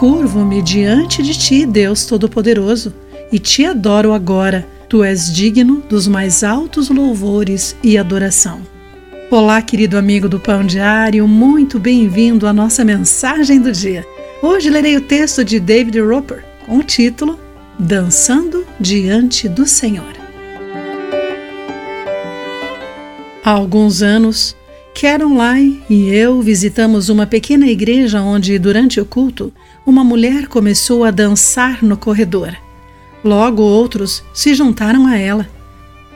Curvo-me diante de ti, Deus Todo-Poderoso, e te adoro agora. Tu és digno dos mais altos louvores e adoração. Olá, querido amigo do Pão Diário, muito bem-vindo à nossa mensagem do dia. Hoje lerei o texto de David Roper com o título Dançando diante do Senhor. Há alguns anos, Caroline e eu visitamos uma pequena igreja onde, durante o culto, uma mulher começou a dançar no corredor. Logo outros se juntaram a ela.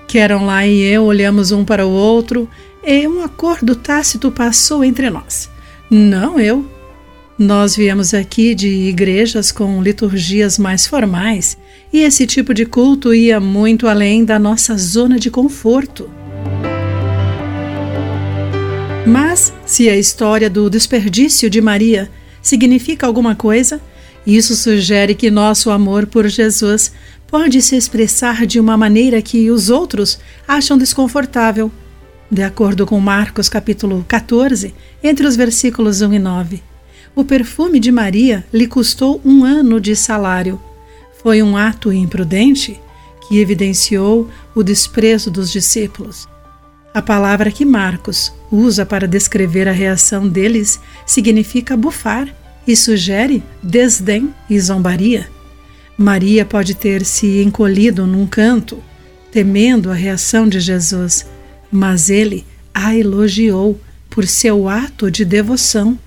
Caroline e eu olhamos um para o outro e um acordo tácito passou entre nós. Não eu. Nós viemos aqui de igrejas com liturgias mais formais e esse tipo de culto ia muito além da nossa zona de conforto. Mas, se a história do desperdício de Maria significa alguma coisa, isso sugere que nosso amor por Jesus pode se expressar de uma maneira que os outros acham desconfortável. De acordo com Marcos capítulo 14, entre os versículos 1 e 9. O perfume de Maria lhe custou um ano de salário. Foi um ato imprudente que evidenciou o desprezo dos discípulos. A palavra que Marcos usa para descrever a reação deles significa bufar e sugere desdém e zombaria. Maria pode ter se encolhido num canto, temendo a reação de Jesus, mas ele a elogiou por seu ato de devoção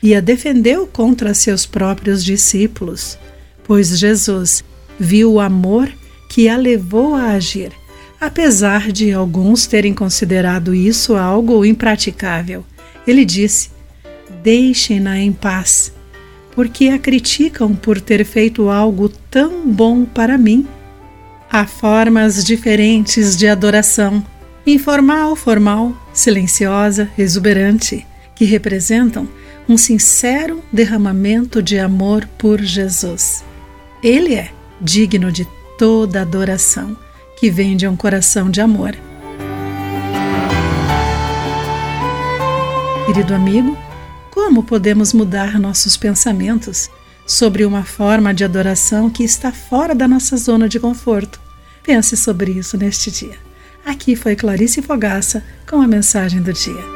e a defendeu contra seus próprios discípulos, pois Jesus viu o amor que a levou a agir apesar de alguns terem considerado isso algo impraticável. Ele disse: Deixem-na em paz, porque a criticam por ter feito algo tão bom para mim. Há formas diferentes de adoração, informal, formal, silenciosa, exuberante, que representam um sincero derramamento de amor por Jesus. Ele é digno de toda adoração que vem de um coração de amor. Querido amigo, como podemos mudar nossos pensamentos sobre uma forma de adoração que está fora da nossa zona de conforto? Pense sobre isso neste dia. Aqui foi Clarice Fogaça com a mensagem do dia.